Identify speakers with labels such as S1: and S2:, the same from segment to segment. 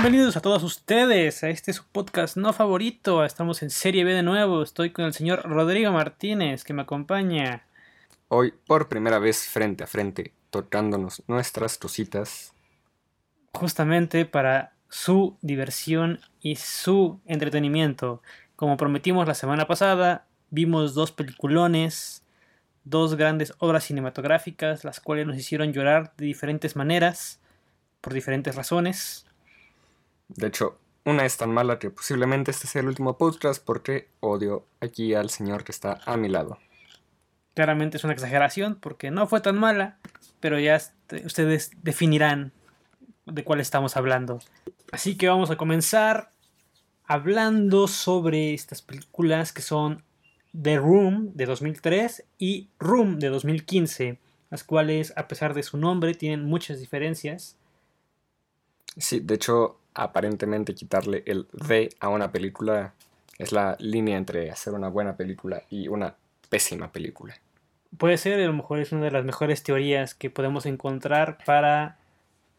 S1: Bienvenidos a todos ustedes a este su podcast no favorito. Estamos en Serie B de nuevo. Estoy con el señor Rodrigo Martínez que me acompaña.
S2: Hoy por primera vez frente a frente, tocándonos nuestras cositas.
S1: Justamente para su diversión y su entretenimiento. Como prometimos la semana pasada, vimos dos peliculones, dos grandes obras cinematográficas, las cuales nos hicieron llorar de diferentes maneras, por diferentes razones.
S2: De hecho, una es tan mala que posiblemente este sea el último podcast porque odio aquí al señor que está a mi lado.
S1: Claramente es una exageración porque no fue tan mala, pero ya ustedes definirán de cuál estamos hablando. Así que vamos a comenzar hablando sobre estas películas que son The Room de 2003 y Room de 2015, las cuales a pesar de su nombre tienen muchas diferencias.
S2: Sí, de hecho, aparentemente quitarle el D a una película es la línea entre hacer una buena película y una pésima película.
S1: Puede ser, a lo mejor es una de las mejores teorías que podemos encontrar para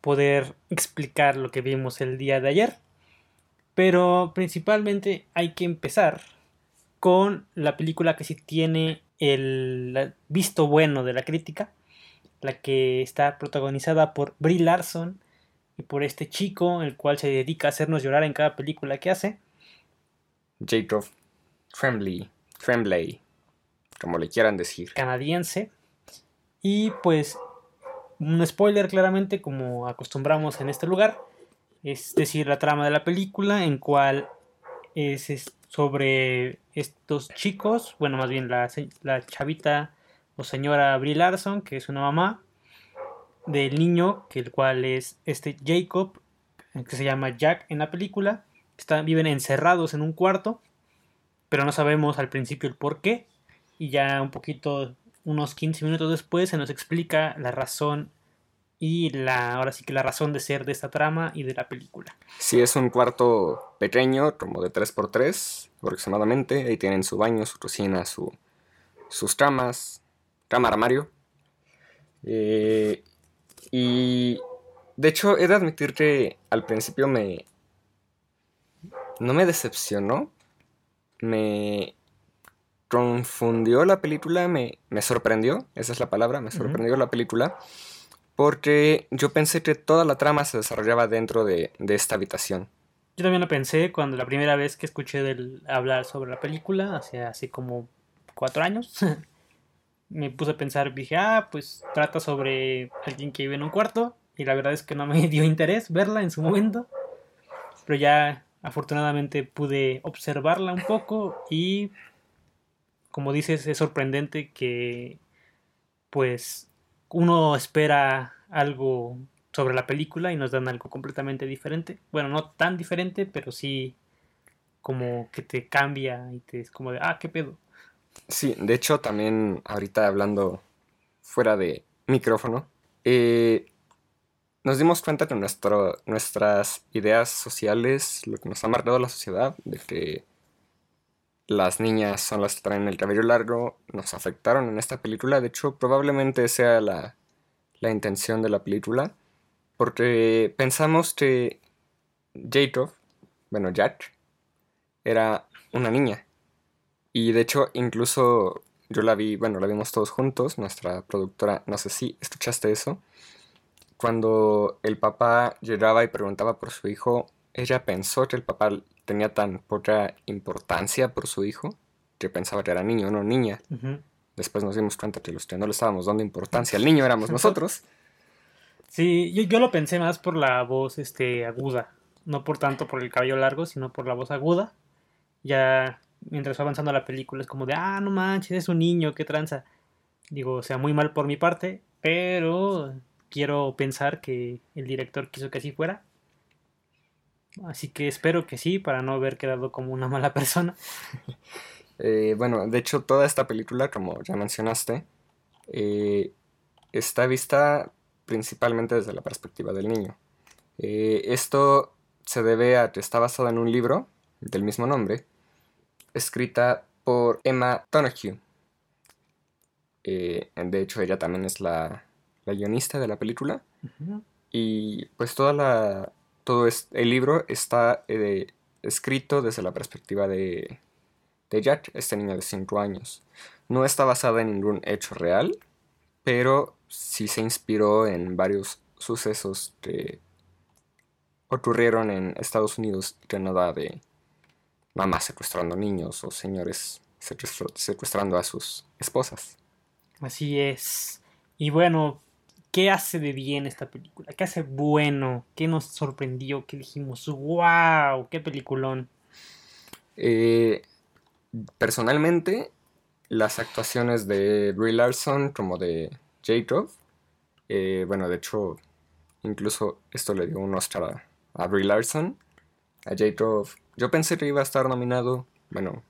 S1: poder explicar lo que vimos el día de ayer. Pero principalmente hay que empezar con la película que sí tiene el visto bueno de la crítica, la que está protagonizada por Brie Larson y por este chico, el cual se dedica a hacernos llorar en cada película que hace.
S2: Jacob Tremblay, Tremblay, como le quieran decir.
S1: Canadiense. Y pues un spoiler claramente, como acostumbramos en este lugar, es decir, la trama de la película, en cual es, sobre estos chicos, bueno, más bien la, la chavita o señora Brie Larson, que es una mamá, del niño, que el cual es este Jacob, que se llama Jack en la película. Están, viven encerrados en un cuarto, pero no sabemos al principio el por qué. Y ya un poquito, unos 15 minutos después, se nos explica la razón y la, ahora sí que la razón de ser de esta trama y de la película.
S2: Sí, es un cuarto pequeño, como de 3x3 aproximadamente. Ahí tienen su baño, su cocina, su, sus tramas, cama armario. Eh, y de hecho, he de admitir que al principio me... No me decepcionó. Me confundió la película, me, me sorprendió, esa es la palabra, me sorprendió la película, porque yo pensé que toda la trama se desarrollaba dentro de, de, esta habitación.
S1: Yo también lo pensé cuando la primera vez que escuché del, hablar sobre la película, hace así como cuatro años, me puse a pensar, dije, ah, pues trata sobre alguien que vive en un cuarto. Y la verdad es que no me dio interés verla en su momento. Pero ya afortunadamente pude observarla un poco y como dices es sorprendente que pues uno espera algo sobre la película y nos dan algo completamente diferente. Bueno, no tan diferente, pero sí como que te cambia y te es como de, ah, qué pedo.
S2: Sí, de hecho también ahorita hablando fuera de micrófono, eh, nos dimos cuenta que nuestro, nuestras ideas sociales, lo que nos ha marcado la sociedad, de que las niñas son las que traen el cabello largo, nos afectaron en esta película. De hecho, probablemente sea la, la intención de la película, porque pensamos que Jacob, bueno, Jack, era una niña y de hecho, incluso yo la vi, bueno, la vimos todos juntos, nuestra productora, no sé si escuchaste eso. Cuando el papá llegaba y preguntaba por su hijo, ella pensó que el papá tenía tan poca importancia por su hijo que pensaba que era niño, no niña. Después nos dimos cuenta que los que no le estábamos dando importancia al niño éramos nosotros.
S1: Sí, yo, yo, lo pensé más por la voz este, aguda. No por tanto por el cabello largo, sino por la voz aguda. Ya mientras va avanzando la película, es como de, ah, no manches, es un niño, qué tranza. Digo, o sea, muy mal por mi parte, pero quiero pensar que el director quiso que así fuera. Así que espero que sí, para no haber quedado como una mala persona.
S2: eh, bueno, de hecho, toda esta película, como ya mencionaste, eh, está vista principalmente desde la perspectiva del niño. Eh, esto se debe a que está basado en un libro del mismo nombre, escrita por Emma Donoghue. Eh, de hecho, ella también es la, guionista de la película. Y pues toda la, todo el libro está eh, escrito desde la perspectiva de, de Jack, este niño de 5 años. No está basada en ningún hecho real, pero sí se inspiró en varios sucesos que ocurrieron en Estados Unidos no da de mamás secuestrando niños o señores secuestrando a sus esposas.
S1: Así es. Y bueno, ¿qué hace de bien esta película? ¿Qué hace bueno? ¿Qué nos sorprendió? ¿Qué dijimos? ¡Wow! ¡Qué peliculón!
S2: Eh, personalmente, las actuaciones de Brie Larson como de Jacob, eh, bueno, de hecho, incluso esto le dio un Oscar a, Brie Larson, a Jacob. Yo pensé que iba a estar nominado, bueno,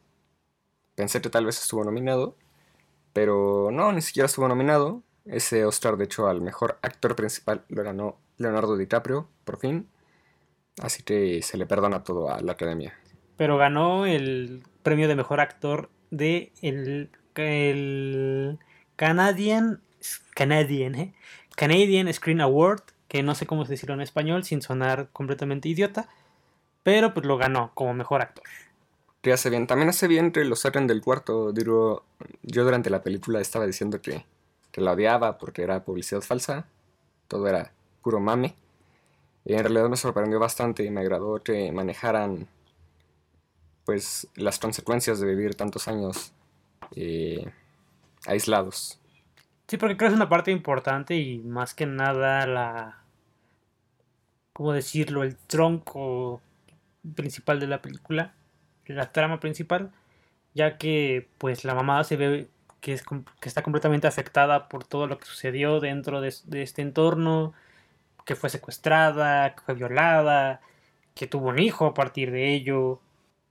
S2: pensé que tal vez estuvo nominado, pero no, ni siquiera estuvo nominado. Ese Oscar, de hecho, al mejor actor principal lo ganó Leonardo DiCaprio, por fin. Así que se le perdona todo a la academia.
S1: Pero ganó el premio de mejor actor de el, el Canadian Canadian, ¿eh? Canadian Screen Award, que no sé cómo se decirlo en español sin sonar completamente idiota, pero pues lo ganó como mejor actor.
S2: Que hace bien, también hace bien que lo saquen del cuarto, digo, yo durante la película estaba diciendo que, que la odiaba porque era publicidad falsa, todo era puro mame. Y en realidad me sorprendió bastante y me agradó que manejaran pues las consecuencias de vivir tantos años eh, aislados.
S1: Sí, porque creo que es una parte importante y más que nada la... ¿Cómo decirlo? El tronco principal de la película, la trama principal, ya que pues la mamá se ve que, es, que está completamente afectada por todo lo que sucedió dentro de, este entorno, que fue secuestrada, que fue violada, que tuvo un hijo a partir de ello,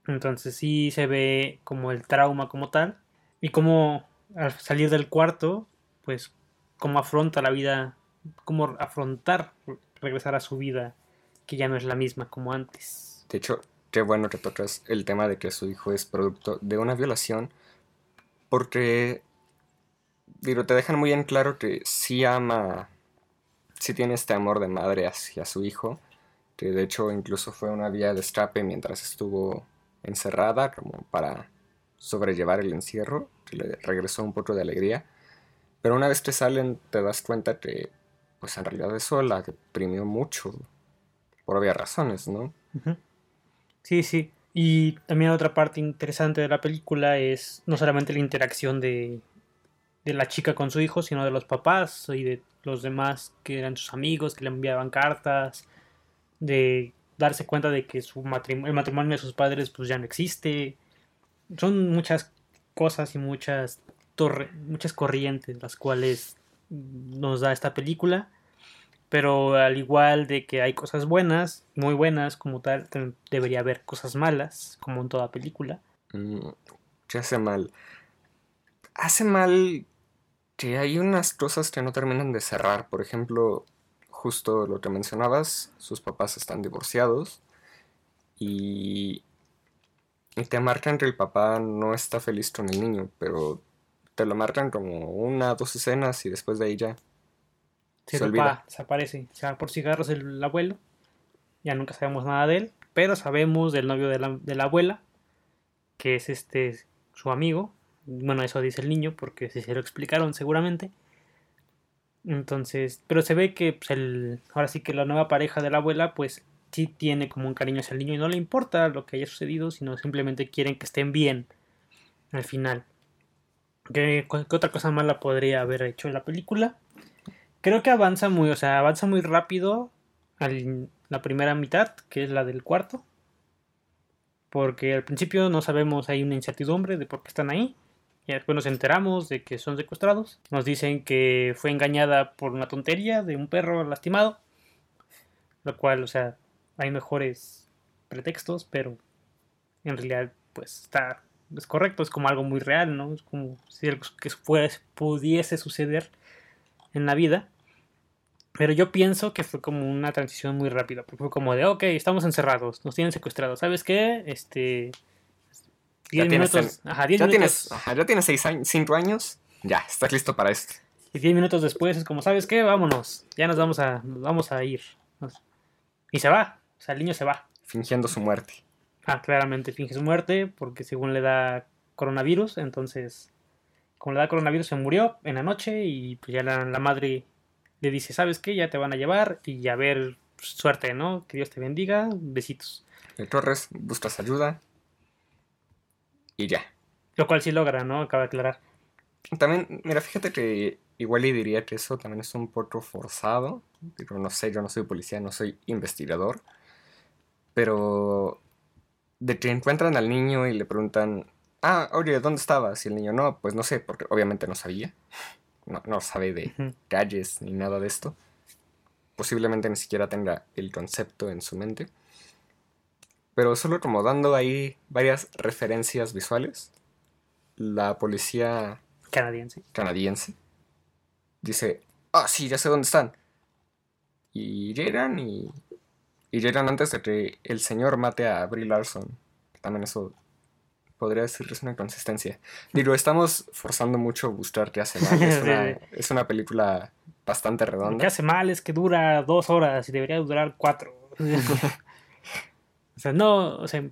S1: entonces sí se ve como el trauma como tal. Y como al salir del cuarto, pues cómo afronta la vida, cómo afrontar regresar a su vida, que ya no es la misma como antes.
S2: De hecho, qué bueno que tocas el tema de que su hijo es producto de una violación, porque, digo, te dejan muy en claro que sí ama, sí tiene este amor de madre hacia su hijo, que de hecho incluso fue una vía de escape mientras estuvo encerrada como para sobrellevar el encierro, que le regresó un poco de alegría. Pero una vez que salen te das cuenta que pues en realidad eso la deprimió mucho, por obvias razones, ¿no?
S1: Sí, sí. Y también otra parte interesante de la película es no solamente la interacción de, de la chica con su hijo, sino de los papás y de los demás que eran sus amigos, que le enviaban cartas, de darse cuenta de que su el matrimonio de sus padres pues ya no existe. Son muchas cosas y muchas, muchas corrientes las cuales nos da esta película. Pero al igual de que hay cosas buenas, muy buenas como tal, debería haber cosas malas, como en toda película.
S2: Mm, ¿Qué hace mal? Hace mal que hay unas cosas que no terminan de cerrar. Por ejemplo, justo lo que mencionabas, sus papás están divorciados y, y te marcan que el papá no está feliz con el niño, pero te lo marcan como una, dos escenas y después de ahí ya.
S1: Se papá desaparece, se va por cigarros el, abuelo, ya nunca sabemos nada de él, pero sabemos del novio de la, de la abuela, que es este su amigo, bueno, eso dice el niño, porque si se lo explicaron seguramente. Entonces, pero se ve que pues, el, ahora sí que la nueva pareja de la abuela, pues sí tiene como un cariño hacia el niño y no le importa lo que haya sucedido, sino simplemente quieren que estén bien al final. ¿Qué, otra cosa mala podría haber hecho en la película? Creo que avanza muy, o sea, avanza muy rápido al, la primera mitad, que es la del cuarto. Porque al principio no sabemos, hay una incertidumbre de por qué están ahí. Y después nos enteramos de que son secuestrados. Nos dicen que fue engañada por una tontería de un perro lastimado. Lo cual, o sea, hay mejores pretextos, pero en realidad, pues está. Es correcto, es como algo muy real, ¿no? Es como si algo que pudiese suceder en la vida. Pero yo pienso que fue como una transición muy rápida. Porque fue como de, ok, estamos encerrados, nos tienen secuestrados. ¿Sabes qué? Este
S2: ya minutos. ajá, ya Tienes, ya tienes 6 años, 5 años. Ya, estás listo para esto.
S1: Y 10 minutos después es como, ¿sabes qué? Vámonos. Ya nos vamos a, vamos a ir. Y se va. O sea, el niño se va.
S2: Fingiendo su muerte.
S1: Ah, claramente finge su muerte porque según le da coronavirus, entonces, como le da coronavirus, se murió en la noche y pues ya la, la madre le dice, ¿sabes qué? Ya te van a llevar y a ver, suerte, ¿no? Que Dios te bendiga, besitos.
S2: El Torres buscas ayuda. Y ya.
S1: Lo cual sí logra, ¿no? Acaba de aclarar.
S2: También, mira, fíjate que igual y diría que eso también es un poco forzado. Pero no sé, yo no soy policía, no soy investigador. Pero de que encuentran al niño y le preguntan, ah, oye, ¿dónde estabas? Y el niño, no, pues no sé, porque obviamente no sabía. No, no sabe de calles ni nada de esto. Posiblemente ni siquiera tenga el concepto en su mente. Pero solo como dando ahí varias referencias visuales. La policía
S1: Canadiense.
S2: canadiense dice, ah, sí, ya sé dónde están. Y llegan y, y llegan antes de que el señor mate a Brie Larson. También eso podría decirles una inconsistencia. Digo, estamos forzando mucho buscar qué hace mal. Es una,
S1: sí.
S2: es una película bastante
S1: Lo que
S2: redonda.
S1: hace mal es que dura dos horas y debería durar cuatro. o sea, no, o sea,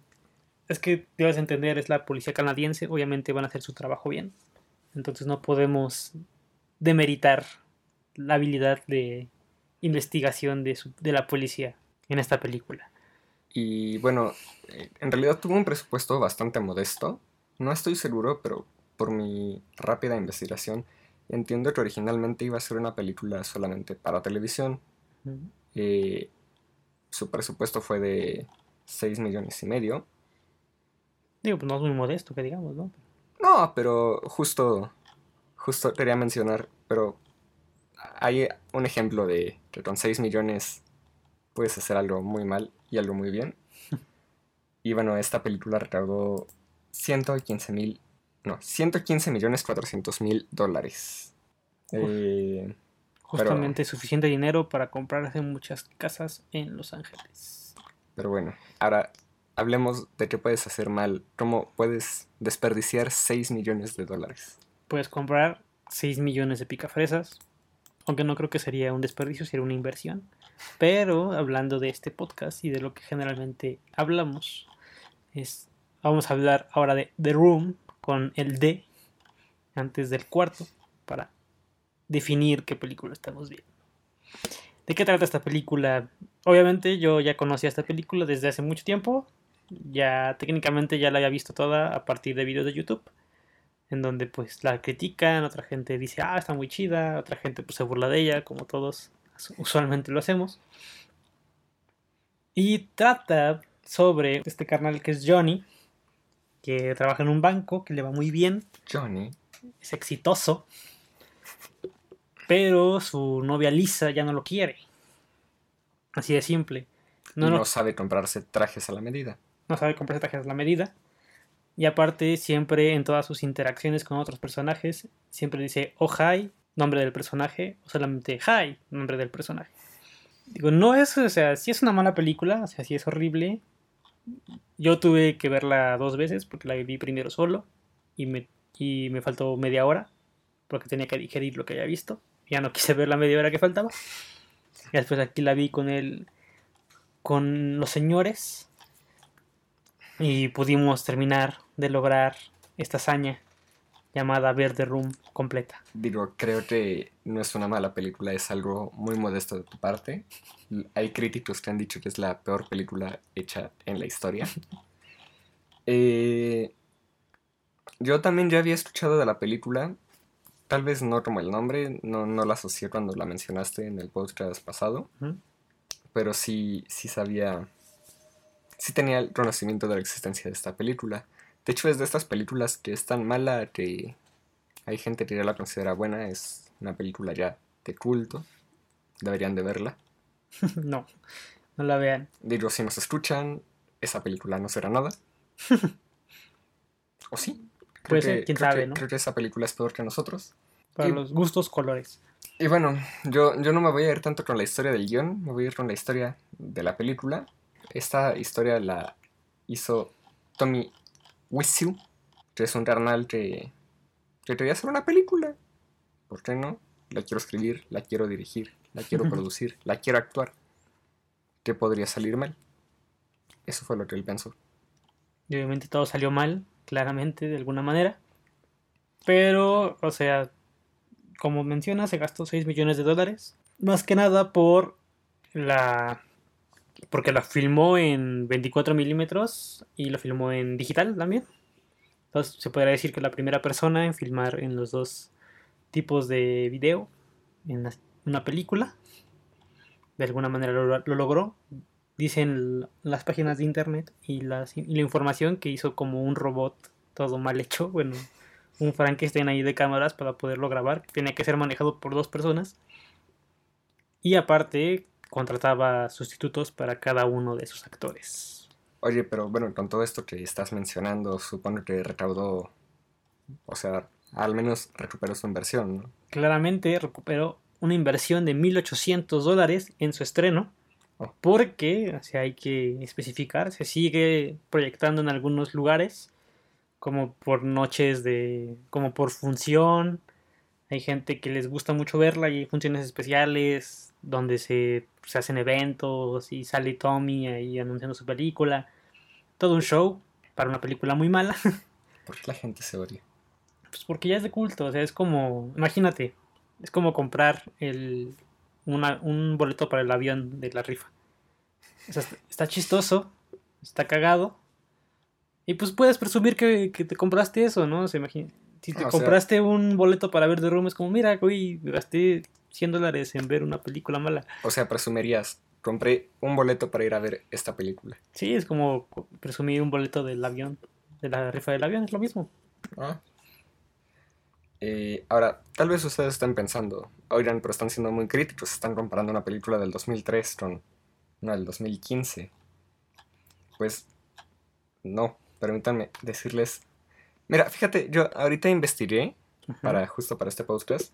S1: es que debes entender, es la policía canadiense, obviamente van a hacer su trabajo bien. Entonces no podemos demeritar la habilidad de investigación de, su- de la policía en esta película.
S2: Y bueno, eh, en realidad tuvo un presupuesto bastante modesto. No estoy seguro, pero por mi rápida investigación entiendo que originalmente iba a ser una película solamente para televisión. Eh, su presupuesto fue de 6 millones y medio.
S1: Digo, pues no es muy modesto, que digamos, ¿no?
S2: No, pero justo, justo quería mencionar, pero hay un ejemplo de que con 6 millones puedes hacer algo muy mal y algo muy bien. Y bueno, esta película recaudó 115 mil, no, 115 millones 400 mil dólares. Eh,
S1: Justamente suficiente dinero para comprarse muchas casas en Los Ángeles.
S2: pero bueno, ahora hablemos de qué puedes hacer mal, cómo puedes desperdiciar 6 millones de dólares.
S1: Puedes comprar 6 millones de picafresas, aunque no creo que sería un desperdicio, sería una inversión. Pero hablando de este podcast y de lo que generalmente hablamos, es, vamos a hablar ahora de The Room con el D antes del cuarto para definir qué película estamos viendo. ¿De qué trata esta película? Obviamente yo ya conocía esta película desde hace mucho tiempo. Ya técnicamente ya la había visto toda a partir de videos de YouTube en donde pues la critican, otra gente dice, ah, está muy chida, otra gente pues se burla de ella, como todos usualmente lo hacemos. Y trata sobre este carnal que es Johnny, que trabaja en un banco, que le va muy bien,
S2: Johnny,
S1: es exitoso, pero su novia Lisa ya no lo quiere. Así de simple.
S2: no,
S1: No, no,
S2: sabe comprarse trajes a la medida.
S1: no sabe comprarse trajes a la medida. Y aparte, siempre en todas sus interacciones con otros personajes, siempre dice oh hi, nombre del personaje, o solamente hi, nombre del personaje. Digo, no es, o sea, sí es una mala película, o sea, sí es horrible. Yo tuve que verla dos veces porque la vi primero solo y me, y me faltó media hora porque tenía que digerir lo que había visto. Ya no quise ver la media hora que faltaba. Y después aquí la vi con el, con los señores y pudimos terminar de lograr esta hazaña llamada ver The Room completa.
S2: Digo, creo que no es una mala película, es algo muy modesto de tu parte. Hay críticos que han dicho que es la peor película hecha en la historia. Eh, yo también ya había escuchado de la película, tal vez no como el nombre, no, no la asocié cuando la mencionaste en el podcast pasado, pero sí, sí sabía, sí tenía el conocimiento de la existencia de esta película. De hecho, es de estas películas que es tan mala que hay gente que ya la considera buena. Es una película ya de culto. Deberían de verla.
S1: no, no la vean.
S2: Digo, si nos escuchan, esa película no será nada. ¿O sí?
S1: Quién
S2: creo
S1: sabe,
S2: que-
S1: ¿no?
S2: Creo que esa película es peor que nosotros.
S1: Para
S2: Y-
S1: los gustos, colores.
S2: Y bueno, yo, yo no me voy a ir tanto con la historia del guion, me voy a ir con la historia de la película. Esta historia la hizo Tommy Wiseau, que es un carnal que, que quería hacer una película. ¿Por qué no? La quiero escribir, la quiero dirigir, la quiero producir, la quiero actuar. ¿Qué podría salir mal? eso fue lo que él pensó.
S1: Y obviamente todo salió mal, claramente, de alguna manera. Pero, o sea, como menciona, se gastó 6 millones de dólares. Más que nada por la... Porque la filmó en 24 milímetros y lo filmó en digital también. Entonces se podría decir que la primera persona en filmar en los dos tipos de video en una película. De alguna manera lo, lo logró. Dicen las páginas de internet y, la información que hizo como un robot todo mal hecho. Bueno, un Frankenstein ahí de cámaras para poderlo grabar. Tenía que ser manejado por dos personas. Y aparte, contrataba sustitutos para cada uno de sus actores.
S2: Oye, pero bueno, con todo esto que estás mencionando, supongo que recaudó, o sea, al menos recuperó su inversión, ¿no?
S1: Claramente recuperó una inversión de 1.800 dólares en su estreno.
S2: Oh.
S1: Porque, o sea, hay que especificar, se sigue proyectando en algunos lugares como por noches de, como por función. Hay gente que les gusta mucho verla y hay funciones especiales donde se, se hacen eventos y sale Tommy ahí anunciando su película. Todo un show para una película muy mala.
S2: ¿Por qué la gente se odia?
S1: Pues porque ya es de culto, o sea, es como, imagínate, es como comprar el, una, un boleto para el avión de la rifa. O sea, está chistoso, está cagado, y pues puedes presumir que, que te compraste eso, ¿no? Se imagina. Si te
S2: Ah, sea-
S1: compraste un boleto para ver The Room, es como, mira, güey, gasté 100 dólares en ver una película mala.
S2: O sea, presumirías, compré un boleto para ir a ver esta película.
S1: Sí, es como presumir un boleto del avión, de la rifa del avión, es lo mismo.
S2: Ah. Eh, ahora, tal vez ustedes estén pensando, oigan, pero están siendo muy críticos, están comparando una película del 2003 con una del 2015. Pues, no, permítanme decirles... Mira, fíjate, yo ahorita investigué para justo para este podcast,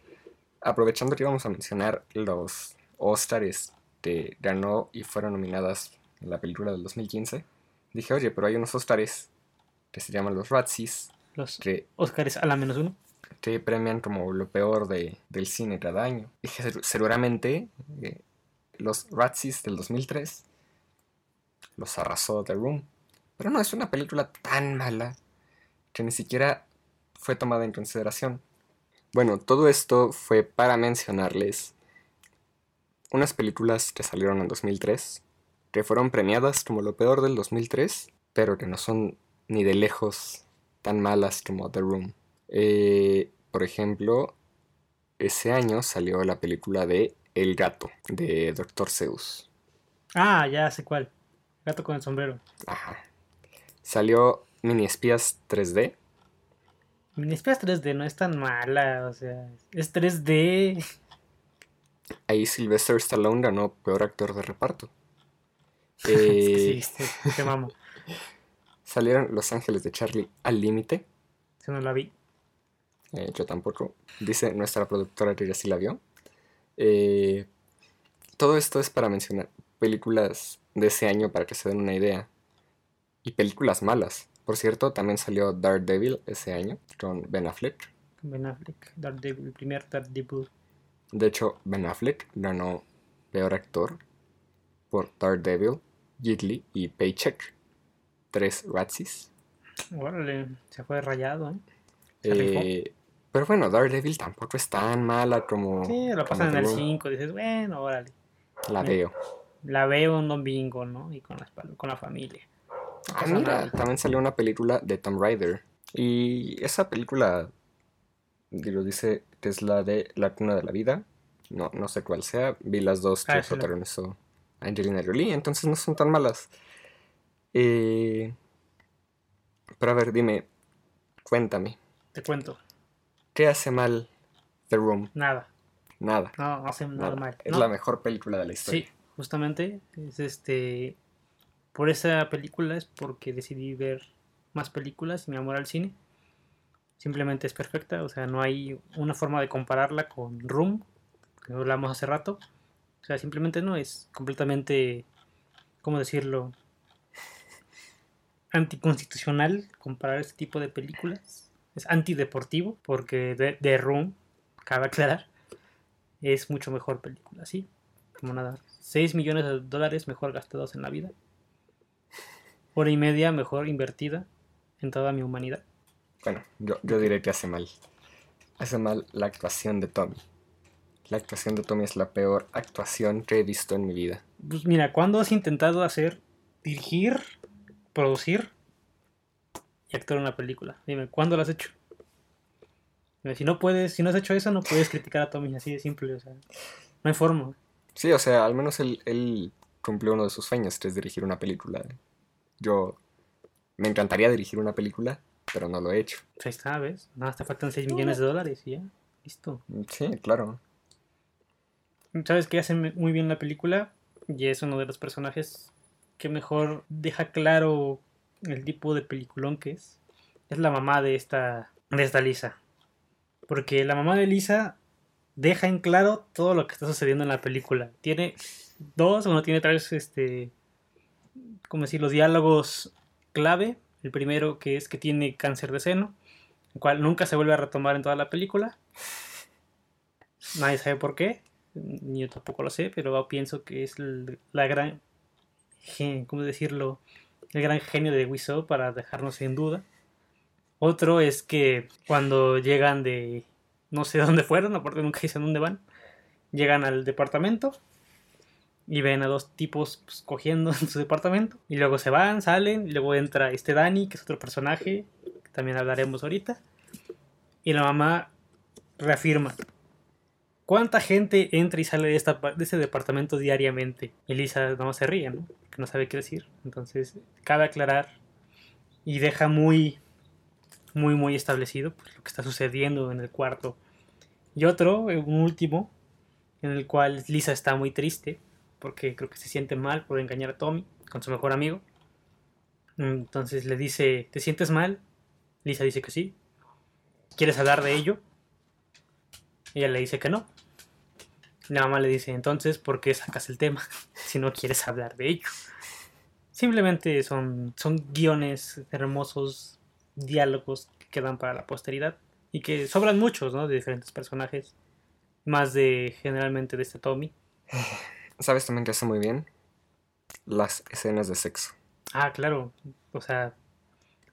S2: aprovechando que íbamos a mencionar los Oscars que ganó y fueron nominadas en la película del 2015, dije, oye, pero hay unos Oscars que se llaman los Razzies,
S1: Los
S2: que,
S1: Oscars a la menos uno.
S2: que premian como lo peor de, del cine cada año. Dije, "Segu- seguramente eh, los Razzies del 2003 los arrasó The Room. Pero no, es una película tan mala que ni siquiera fue tomada en consideración. Bueno, todo esto fue para mencionarles unas películas que salieron en 2003, que fueron premiadas como lo peor del 2003, pero que no son ni de lejos tan malas como The Room. Eh, por ejemplo, ese año salió la película de El gato, de Dr. Seuss.
S1: Ah, ya sé cuál. Gato con el sombrero.
S2: Ajá. Salió Mini Espías 3D.
S1: Mini Espías 3D no es tan mala, o sea, es 3D.
S2: Ahí Sylvester Stallone ganó peor actor de reparto.
S1: Es que
S2: Eh,
S1: sí, te, te mamo.
S2: salieron Los Ángeles de Charlie al límite.
S1: Si no la vi.
S2: Eh, yo tampoco. Dice nuestra productora que ya sí la vio. Eh, todo esto es para mencionar películas de ese año para que se den una idea. Y películas malas. Por cierto, también salió Daredevil ese año con Ben Affleck.
S1: Ben Affleck, Daredevil, el primer Daredevil.
S2: De hecho, Ben Affleck ganó peor actor por Daredevil, Ghibli y Paycheck. Tres Razzies.
S1: Órale, se fue rayado, ¿eh? Se rifó.
S2: Eh, pero bueno, Daredevil tampoco es tan mala como.
S1: Sí, lo pasan en el
S2: Room.
S1: 5, dices, bueno, órale.
S2: La veo.
S1: La veo un domingo, ¿no? Y con la, con la familia.
S2: Ah, mira,
S1: nada.
S2: también salió una película de Tomb Raider. Y esa película, digo, dice que es la de La Cuna de la Vida. No, no sé cuál sea. Vi las dos que
S1: Ah, sí,
S2: protagonizó Angelina Jolie, entonces no son tan malas. Eh, pero a ver, dime, cuéntame,
S1: Te cuento,
S2: ¿qué hace mal The Room?
S1: nada.
S2: Nada.
S1: No, no hace nada
S2: nada.
S1: mal.
S2: Es
S1: No,
S2: la mejor película de la historia.
S1: Sí, justamente es este por esa película es porque decidí ver más películas y mi amor al cine. Simplemente es perfecta, o sea, no hay una forma de compararla con Room, que hablamos hace rato. O sea, simplemente no es completamente, ¿cómo decirlo? Anticonstitucional comparar este tipo de películas. Es antideportivo, porque de, The Room, cabe aclarar, es mucho mejor película, ¿sí? Como nada. 6 millones de dólares mejor gastados en la vida. Hora y media mejor invertida en toda mi humanidad.
S2: Bueno, yo, yo diré que hace mal. Hace mal la actuación de Tommy. La actuación de Tommy es la peor actuación que he visto en mi vida.
S1: Pues mira, ¿cuándo has intentado hacer, dirigir, producir y actuar una película? Dime, ¿cuándo lo has hecho? Dime, Si no puedes, si no has hecho eso, no puedes criticar a Tommy así de simple, o sea, no hay forma.
S2: Sí, o sea, al menos él, él cumplió uno de sus sueños, que es dirigir una película. Yo me encantaría dirigir una película, pero no lo he hecho.
S1: Pues ahí está, ¿ves? Nada, más te faltan 6 millones de dólares y ya, listo.
S2: Sí, claro.
S1: ¿Sabes qué hace muy bien la película? Y es uno de los personajes que mejor deja claro el tipo de peliculón que es. Es la mamá de esta, de esta Lisa. Porque la mamá de Lisa deja en claro todo lo que está sucediendo en la película. Tiene dos, bueno, tiene tres, este, como decir, los diálogos clave. El primero que es que tiene cáncer de seno, el cual nunca se vuelve a retomar en toda la película. Nadie sabe por qué, ni yo tampoco lo sé, pero pienso que es la gran, ¿cómo decirlo? El gran genio de Wiseau para dejarnos en duda. Otro es que cuando llegan de, no sé dónde fueron, aparte nunca dicen dónde van, llegan al departamento y ven a dos tipos pues, cogiendo en su departamento y luego se van, salen y luego entra este Dani, que es otro personaje, que también hablaremos ahorita, y la mamá reafirma. ¿Cuánta gente entra y sale de, esta, de ese departamento diariamente? Y Lisa más se ríe, ¿no? Que no sabe qué decir. Entonces, cabe aclarar y deja muy, muy, muy establecido pues, lo que está sucediendo en el cuarto. Y otro, eh, un último, en el cual Lisa está muy triste porque creo que se siente mal por engañar a Tommy con su mejor amigo. Entonces le dice, ¿te sientes mal? Lisa dice que sí. ¿Quieres hablar de ello? Ella le dice que no. La mamá le dice, entonces, ¿por qué sacas el tema si no quieres hablar de ello? Simplemente son, son guiones hermosos, diálogos que quedan para la posteridad y que sobran muchos, ¿no? De diferentes personajes. Más de, generalmente, de este Tommy.
S2: ¿Sabes también que hace muy bien? Las escenas de sexo.
S1: Ah, claro. O sea,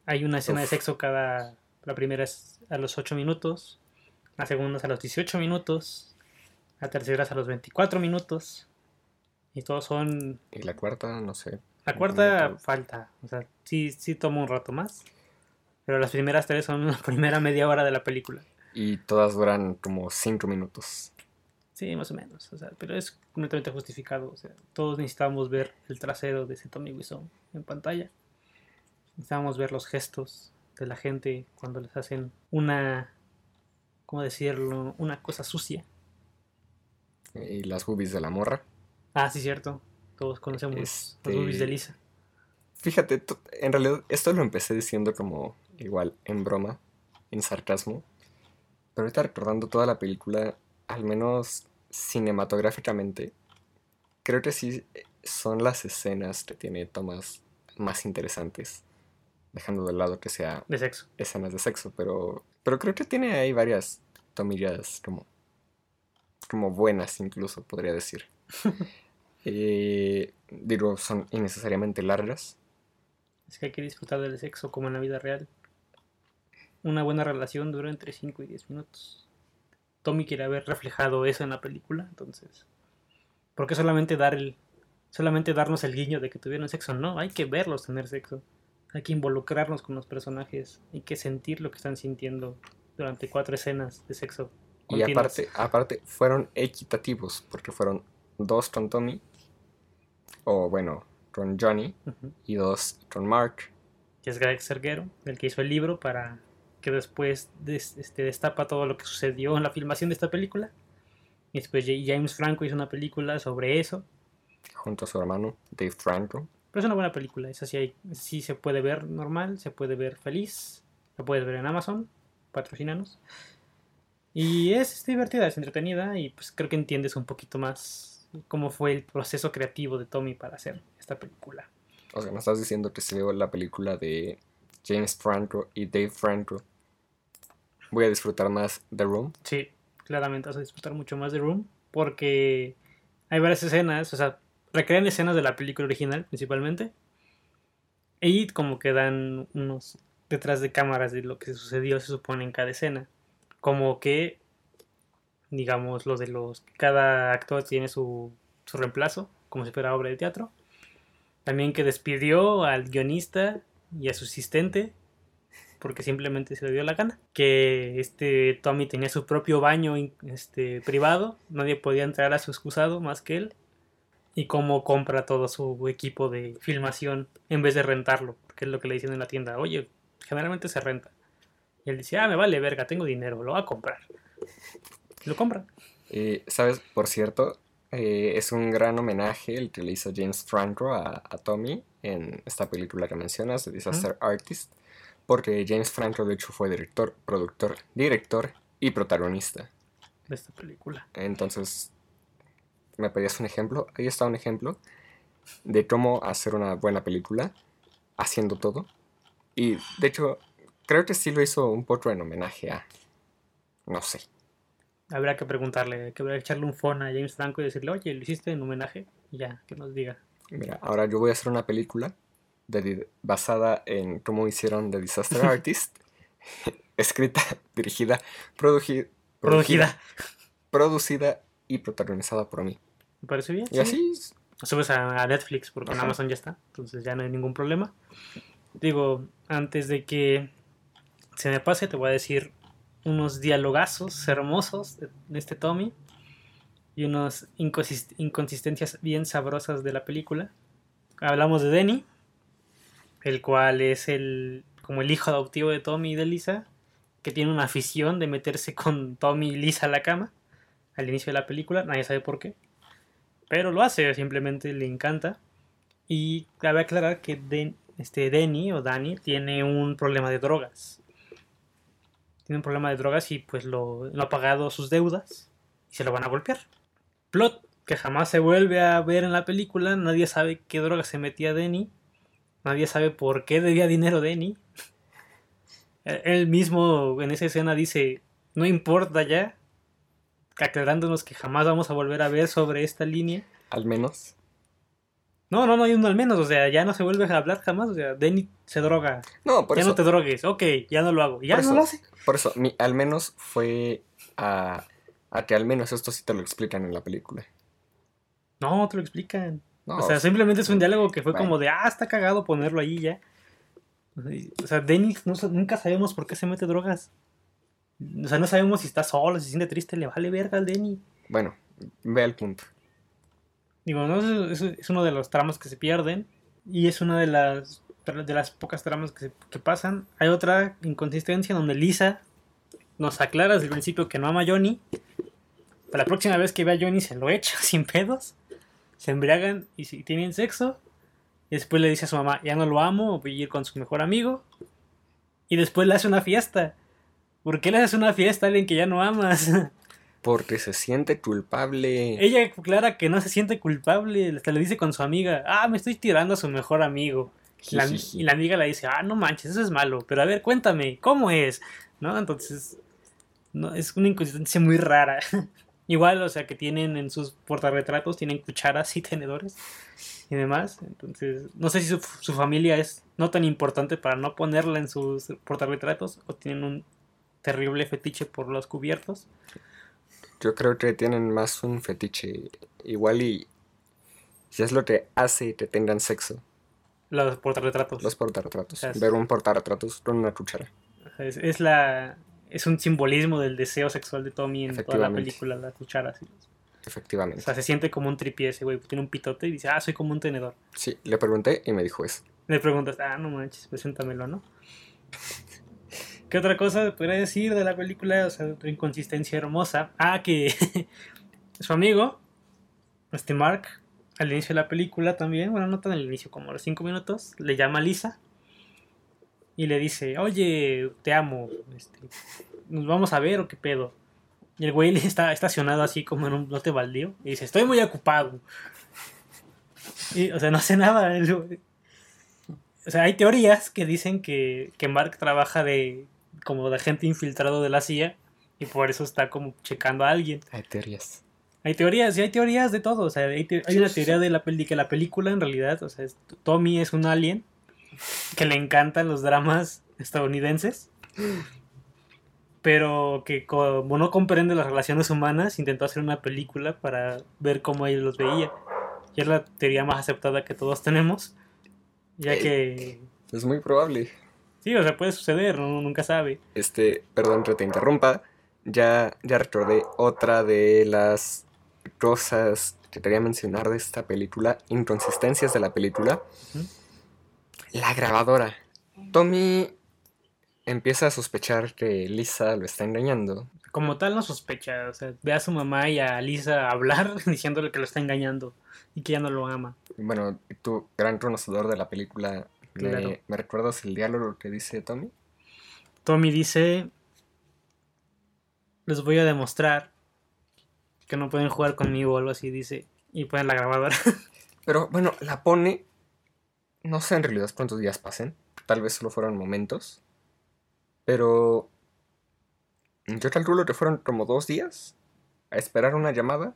S1: hay una escena
S2: Uf.
S1: de sexo cada... La primera es a los 8 minutos, la segunda es a los 18 minutos, la tercera es a los 24 minutos. Y todos son...
S2: Y la cuarta, no sé.
S1: La cuarta falta. O sea, sí, sí toma un rato más. Pero las primeras tres son la primera media hora de la película.
S2: Y todas duran como cinco minutos.
S1: Sí, más o menos. O sea, pero es completamente justificado. O sea, todos necesitamos ver el trasero de ese Tommy Wiseau en pantalla. Necesitamos ver los gestos de la gente cuando les hacen una, ¿cómo decirlo? Una cosa sucia.
S2: Y las boobies de la morra.
S1: Ah, sí, cierto. Todos conocemos
S2: Este-
S1: los boobies de Lisa.
S2: Fíjate, en realidad esto lo empecé diciendo como igual en broma, en sarcasmo. Pero ahorita recordando toda la película, al menos cinematográficamente, creo que sí son las escenas que tiene tomas más interesantes. Dejando de lado que sea
S1: De sexo.
S2: escenas de sexo, pero, pero creo que tiene ahí varias tomillas como, como buenas incluso, podría decir. Eh, digo, son innecesariamente largas.
S1: Es que hay que disfrutar del sexo como en la vida real. Una buena relación dura entre 5 y 10 minutos. Tommy quiere haber reflejado eso en la película, entonces. ¿Por qué solamente dar el. solamente darnos el guiño de que tuvieron sexo? No, hay que verlos tener sexo. Hay que involucrarnos con los personajes. Hay que sentir lo que están sintiendo durante cuatro escenas de sexo.
S2: Y aparte, aparte, fueron equitativos, porque fueron dos con Tommy, o bueno, con Johnny, y dos con Mark.
S1: que es Greg Serguero, el que hizo el libro para que después des- este, destapa todo lo que sucedió en la filmación de esta película. Y después James Franco hizo una película sobre eso.
S2: junto a su hermano, Dave Franco.
S1: Pero es una buena película, esa sí, hay, sí se puede ver normal, se puede ver feliz, la puedes ver en Amazon, patrocinanos. Y es, es divertida, es entretenida y pues creo que entiendes un poquito más cómo fue el proceso creativo de Tommy para hacer esta película.
S2: O sea, me estás diciendo que si veo la película de James Franco y Dave Franco, voy a disfrutar más The Room.
S1: Sí, claramente vas a disfrutar mucho más de Room porque hay varias escenas, o sea, recrean escenas de la película original principalmente, Y como que dan unos detrás de cámaras de lo que sucedió, se supone, en cada escena. Como que, digamos, lo de los... Cada actor tiene su, su reemplazo, como si fuera obra de teatro. También que despidió al guionista y a su asistente porque simplemente se le dio la gana. Que este Tommy tenía su propio baño este, privado, nadie podía entrar a su excusado más que él. Y cómo compra todo su equipo de filmación en vez de rentarlo, que es lo que le dicen en la tienda. Oye, generalmente se renta. Y él dice, ah, me vale verga, tengo dinero, lo voy a comprar. lo compra.
S2: Y, ¿Sabes? Por cierto, eh, es un gran homenaje el que le hizo James Franco a, Tommy en esta película que mencionas, The Disaster Artist, porque James Franco de hecho fue director, productor, director y protagonista
S1: de esta película.
S2: Entonces, me pedías un ejemplo, ahí está un ejemplo de cómo hacer una buena película haciendo todo. Y de hecho, creo que sí lo hizo un poco en homenaje a, no sé,
S1: Habrá que preguntarle, que habrá que echarle un phone a James Franco y decirle, oye, ¿lo hiciste en homenaje? Y ya, que nos diga.
S2: Mira, ahora yo voy a hacer una película basada en cómo hicieron The Disaster Artist, escrita, dirigida, producida, producida y protagonizada por mí.
S1: Me parece bien.
S2: Y así.
S1: Subes a, Netflix porque en Amazon ya está, entonces ya no hay ningún problema. Digo, antes de que se me pase, te voy a decir unos dialogazos hermosos de, este Tommy y unas inconsistencias bien sabrosas de la película. Hablamos de Denny, el cual es el como el hijo adoptivo de Tommy y de Lisa, que tiene una afición de meterse con Tommy y Lisa a la cama al inicio de la película, nadie sabe por qué, pero lo hace, simplemente le encanta. Y cabe aclarar que este Denny o Danny tiene un problema de drogas tiene un problema de drogas y pues lo, ha pagado sus deudas y se lo van a golpear. Plot que jamás se vuelve a ver en la película, nadie sabe qué droga se metía Denny, nadie sabe por qué debía dinero Denny. Él mismo en esa escena dice, no importa ya, aclarándonos que jamás vamos a volver a ver sobre esta línea.
S2: Al menos.
S1: No, no, no hay uno al menos, o sea, ya no se vuelve a hablar jamás, o sea, Denny se droga. No, por ya no te drogues, ok, ya no lo hago, ya no lo hace.
S2: Por eso, mi, al menos fue a, a que al menos esto sí te lo explican en la película.
S1: No, te lo explican. O sea, simplemente es un diálogo que fue como de, ah, está cagado ponerlo ahí ya. O sea, Denny nunca sabemos por qué se mete drogas. O sea, no sabemos si está solo, si se siente triste, le vale verga al Denny.
S2: Bueno, ve al punto.
S1: Digo, ¿no? Es, uno de los tramos que se pierden y es una de las, de las pocas tramas que, que pasan. Hay otra inconsistencia donde Lisa nos aclara desde el principio que no ama a Johnny. Para la próxima vez que vea a Johnny se lo echa sin pedos. Se embriagan y, si tienen sexo. Y después le dice a su mamá, ya no lo amo, voy a ir con su mejor amigo. Y después le hace una fiesta. ¿Por qué le haces una fiesta a alguien que ya no amas?
S2: Porque se siente culpable.
S1: Ella clara que no se siente culpable. Hasta le dice con su amiga, ah, me estoy tirando a su mejor amigo. y la amiga le dice, ah, no manches, eso es malo. Pero a ver, cuéntame, ¿cómo es? ¿No? Entonces, no, es una inconsistencia muy rara. Igual, o sea, que tienen en sus portarretratos, tienen cucharas y tenedores y demás. Entonces, no sé si su, su familia es no tan importante para no ponerla en sus portarretratos o tienen un terrible fetiche por los cubiertos.
S2: Yo creo que tienen más un fetiche igual y si es lo que hace que tengan sexo.
S1: Los portarretratos.
S2: Los portarretratos. Ver un portarretratos con una cuchara.
S1: Es, la es un simbolismo del deseo sexual de Tommy en toda la película, la cuchara.
S2: Efectivamente.
S1: O sea, se siente como un tripié ese güey, tiene un pitote y dice, ah, soy como un tenedor.
S2: Sí, le pregunté y me dijo eso.
S1: Le preguntas, ah, no manches, preséntamelo, ¿no? ¿Qué otra cosa podría decir de la película? O sea, otra inconsistencia hermosa. Ah, que su amigo, este Mark, al inicio de la película también, bueno, no tan al inicio, como a los cinco minutos, le llama a Lisa y le dice, oye, te amo, este, nos vamos a ver o qué pedo. Y el güey está estacionado así como en un lote baldío y dice, estoy muy ocupado. Y, o sea, no hace nada. O sea, hay teorías que dicen que, que Mark trabaja de como de agente infiltrado de la CIA y por eso está como checando a alguien.
S2: Hay teorías.
S1: Hay teorías, y hay teorías de todo. O sea, hay, una teoría de la peli que la película en realidad, o sea, Tommy es un alien que le encantan los dramas estadounidenses, pero que como no comprende las relaciones humanas, intentó hacer una película para ver cómo él los veía. Y es la teoría más aceptada que todos tenemos, ya que...
S2: Es muy probable.
S1: Sí, o sea, puede suceder, uno nunca sabe.
S2: Este, perdón que te interrumpa, ya, ya recordé otra de las cosas que quería mencionar de esta película, inconsistencias de la película. La grabadora. Tommy empieza a sospechar que Lisa lo está engañando.
S1: Como tal no sospecha, o sea, ve a su mamá y a Lisa hablar diciéndole que lo está engañando y que ya no lo ama.
S2: Bueno, tú, gran conocedor de la película, ¿me,
S1: Claro.
S2: ¿me recuerdas el diálogo que dice Tommy?
S1: Tommy dice, les voy a demostrar que no pueden jugar conmigo o algo así, dice, y ponen la grabadora.
S2: Pero bueno, la pone. No sé en realidad cuántos días pasen. Tal vez solo fueron momentos. Pero. Yo calculo que fueron como dos días a esperar una llamada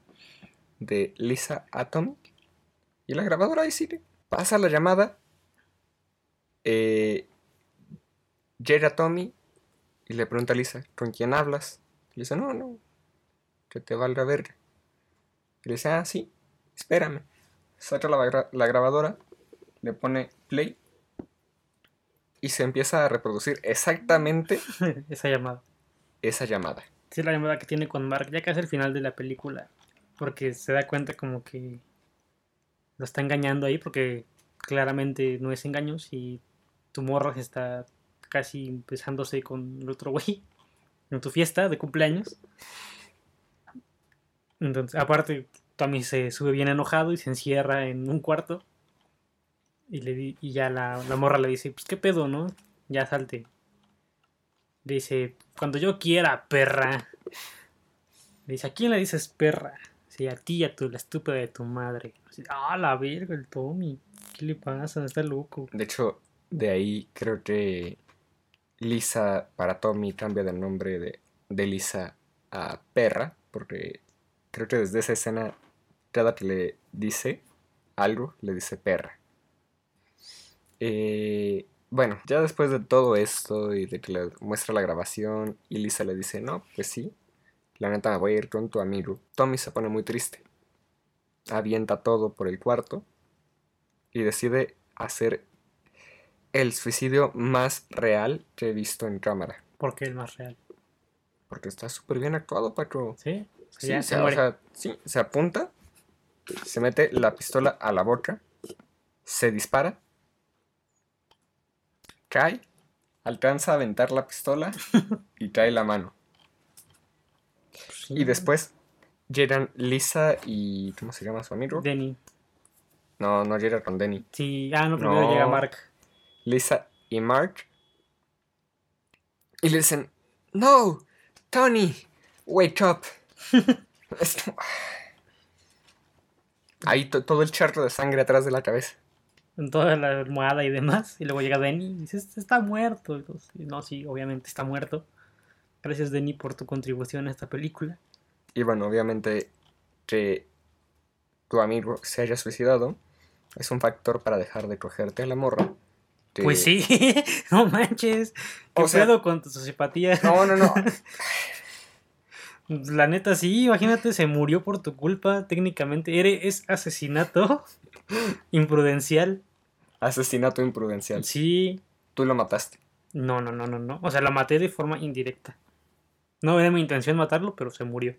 S2: de Lisa a Tommy. Y la grabadora ahí sigue. Pasa la llamada. eh, llega Tommy y le pregunta a Lisa: ¿Con quién hablas? Y dice: No, no. Que te valga verga. Y le dice: Ah, sí. Espérame saca la, la grabadora, le pone play y se empieza a reproducir exactamente
S1: Esa llamada.
S2: esa llamada.
S1: Sí, es la llamada que tiene con Mark, ya casi al final de la película. Porque se da cuenta como que lo está engañando ahí, porque claramente no es engaño si tu morra está casi empezándose con el otro güey en tu fiesta de cumpleaños. Entonces, aparte, Tommy se sube bien enojado y se encierra en un cuarto. Y, le di- y ya la, la morra le dice, pues qué pedo, ¿no? Ya salte. Dice, cuando yo quiera, perra. Dice, ¿a quién le dices perra? Sí, a ti a tu, la estúpida de tu madre. Ah, la verga, el Tommy. ¿Qué le pasa? Está loco.
S2: De hecho, de ahí creo que Lisa para Tommy cambia de nombre de, de Lisa a Perra, porque creo que desde esa escena, cada que le dice algo, le dice Perra. Eh, bueno, ya después de todo esto y de que le muestra la grabación y Lisa le dice, no, pues sí, la neta me voy a ir con tu amigo, Tommy se pone muy triste. Avienta todo por el cuarto y decide hacer el suicidio más real que he visto en cámara.
S1: Porque es más real.
S2: Porque está súper bien actuado, Paco.
S1: ¿Sí?
S2: Sí,
S1: se
S2: o sea, sí, se apunta, se mete la pistola a la boca, se dispara, cae, alcanza a aventar la pistola y cae la mano.
S1: Sí.
S2: Y después llegan Lisa y... ¿Cómo se llama su amigo?
S1: Denny.
S2: No, no llega con Denny.
S1: Sí, ah, no, primero
S2: No.
S1: llega Mark.
S2: Lisa y Mark. Y le dicen, no, Tony, wake up. Como- Ahí to- todo el charco de sangre atrás de la cabeza.
S1: En toda la almohada y demás. Y luego llega Denny y dice, "Este está muerto. Y no, sí, obviamente está muerto. Gracias, Denny, por tu contribución a esta película.
S2: Y bueno, obviamente que tu amigo se haya suicidado es un factor para dejar de cogerte a la morra. que-
S1: Pues sí, no manches. ¿Qué
S2: O sea-
S1: pedo con tu sociopatía?
S2: No, no, no.
S1: La neta, sí, imagínate, se murió por tu culpa. Técnicamente, es asesinato imprudencial.
S2: Asesinato imprudencial.
S1: Sí,
S2: Tú lo mataste.
S1: no, no, no, no, no. O sea, la maté de forma indirecta. No era mi intención matarlo, pero se murió.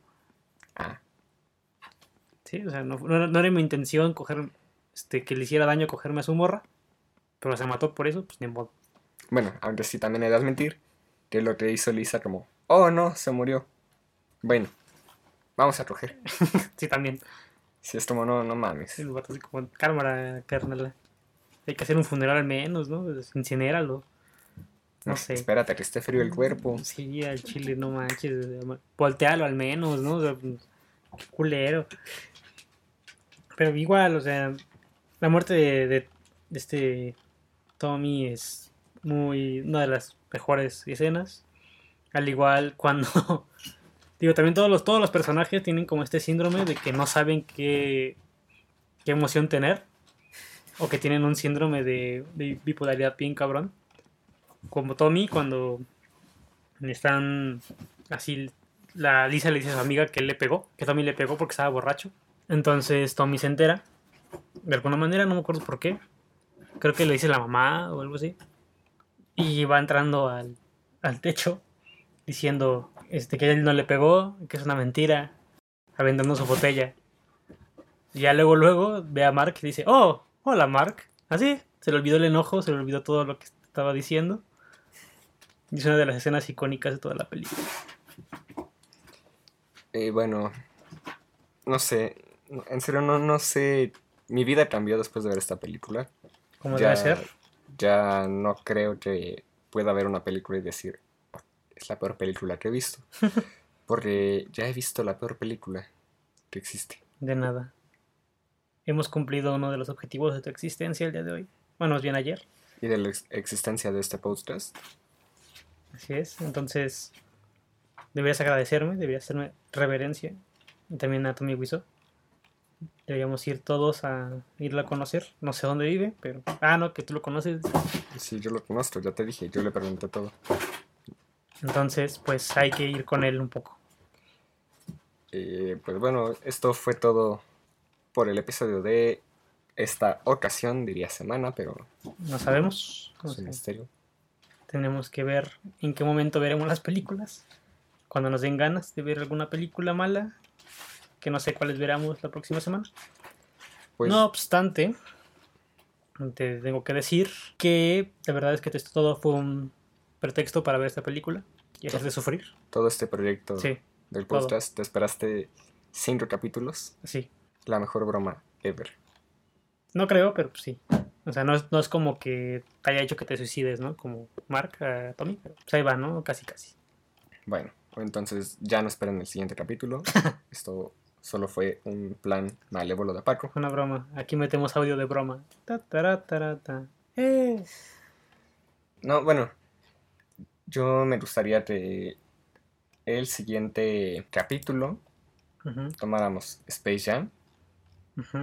S2: Ah,
S1: Sí, o sea, no, no era- no era mi intención coger, este, que le hiciera daño cogerme a su morra. Pero se mató por eso, pues ni modo.
S2: Bueno, aunque sí también de admitir que lo que hizo Lisa como, oh no, se murió. Bueno, vamos a coger.
S1: Sí, también.
S2: Si es como, no, no mames.
S1: El vato así como, cámara, carnal. Hay que hacer un funeral al menos, ¿no? Incinéralo. No sé.
S2: Espérate, que esté frío el cuerpo.
S1: Sí, al chile, no manches. Voltealo al menos, ¿no? O sea, qué culero. Pero igual, o sea, la muerte de, de- de este Tommy es muy una de las mejores escenas. Al igual cuando digo, también todos los todos los personajes tienen como este síndrome de que no saben qué qué emoción tener. O que tienen un síndrome de, bipolaridad bien cabrón. Como Tommy cuando están así, la Lisa le dice a su amiga que él le pegó, que Tommy le pegó porque estaba borracho. Entonces Tommy se entera, de alguna manera, no me acuerdo por qué. Creo que le dice la mamá o algo así. Y va entrando al, al techo diciendo este, que él no le pegó, que es una mentira, aventando su botella. Y ya luego, luego ve a Mark y dice, oh, hola Mark. Así, se le olvidó el enojo, se le olvidó todo lo que estaba diciendo. Y es una de las escenas icónicas de toda la película.
S2: Eh, bueno, no sé, en serio no, no sé, mi vida cambió después de ver esta película.
S1: Como
S2: ya,
S1: debe ser.
S2: Ya no creo que pueda ver una película y decir, es la peor película que he visto. Porque ya he visto la peor película que existe.
S1: De nada. Hemos cumplido uno de los objetivos de tu existencia el día de hoy. Bueno, más bien ayer.
S2: Y de la ex- existencia de este podcast.
S1: Así es. Entonces, deberías agradecerme, deberías hacerme reverencia. Y también a Tommy Wiseau. Deberíamos ir todos a irla a conocer. No sé dónde vive, pero. Ah, no, que tú lo conoces.
S2: Sí, yo lo conozco, ya te dije, yo le pregunté todo.
S1: Entonces, pues hay que ir con él un poco.
S2: Eh, pues bueno, esto fue todo por el episodio de esta ocasión, diría semana, pero
S1: No sabemos. o
S2: es un misterio.
S1: tenemos que ver en qué momento veremos las películas. Cuando nos den ganas de ver alguna película mala. Que no sé cuáles veremos la próxima semana.
S2: Pues
S1: No obstante, te tengo que decir que la verdad es que todo fue un pretexto para ver esta película y hacerte sufrir.
S2: todo este proyecto
S1: Sí,
S2: del
S1: todo.
S2: podcast, te esperaste cinco capítulos,
S1: sí.
S2: La mejor broma ever.
S1: No creo, pero pues sí. O sea, no es, no es como que te haya hecho que te suicides, ¿no? Como Mark, a Tommy. Pero pues ahí va, ¿no? Casi, casi.
S2: Bueno, entonces ya no esperen el siguiente capítulo. Esto solo fue un plan malévolo de Paco.
S1: Una broma. Aquí metemos audio de broma. Ta. Eh.
S2: No, bueno, yo me gustaría que el siguiente capítulo tomáramos Space Jam,
S1: ujú.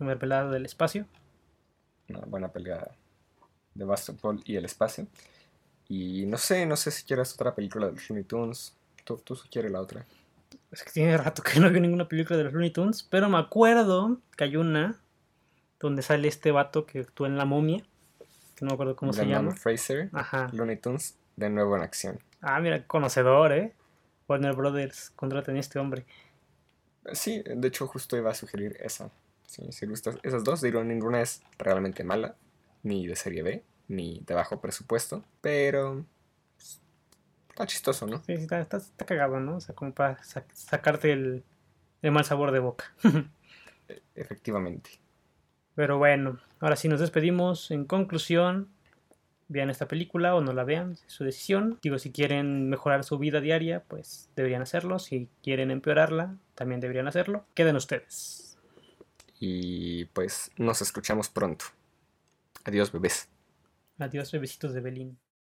S1: Un mermelada del espacio.
S2: una buena pelea de básquetbol y el espacio. Y no sé, no sé si quieras otra película de los Looney Tunes. Tú, tú sugieres la otra.
S1: Es que tiene rato que no veo ninguna película de los Looney Tunes, pero me acuerdo que hay una donde sale este vato que actúa en La Momia, que no me acuerdo cómo se
S2: Brendan
S1: llama.
S2: Fraser,
S1: Ajá.
S2: Looney Tunes, de nuevo en acción.
S1: Ah, mira, conocedor, ¿eh? Warner Brothers, contraten a este hombre.
S2: Sí, de hecho justo iba a sugerir esa. Sí, si gustas esas dos, digo, ninguna es realmente mala, ni de serie B, ni de bajo presupuesto, pero pues, está chistoso, ¿no?
S1: Sí, está, está, está cagado, ¿no? O sea, como para sa- sacarte el, el mal sabor de boca.
S2: Efectivamente.
S1: Pero bueno, ahora sí nos despedimos. En conclusión, vean esta película o no la vean, es su decisión. Digo, si quieren mejorar su vida diaria, pues deberían hacerlo. Si quieren empeorarla, también deberían hacerlo. Queden ustedes.
S2: Y pues nos escuchamos pronto. Adiós, bebés.
S1: Adiós, bebecitos de Belín.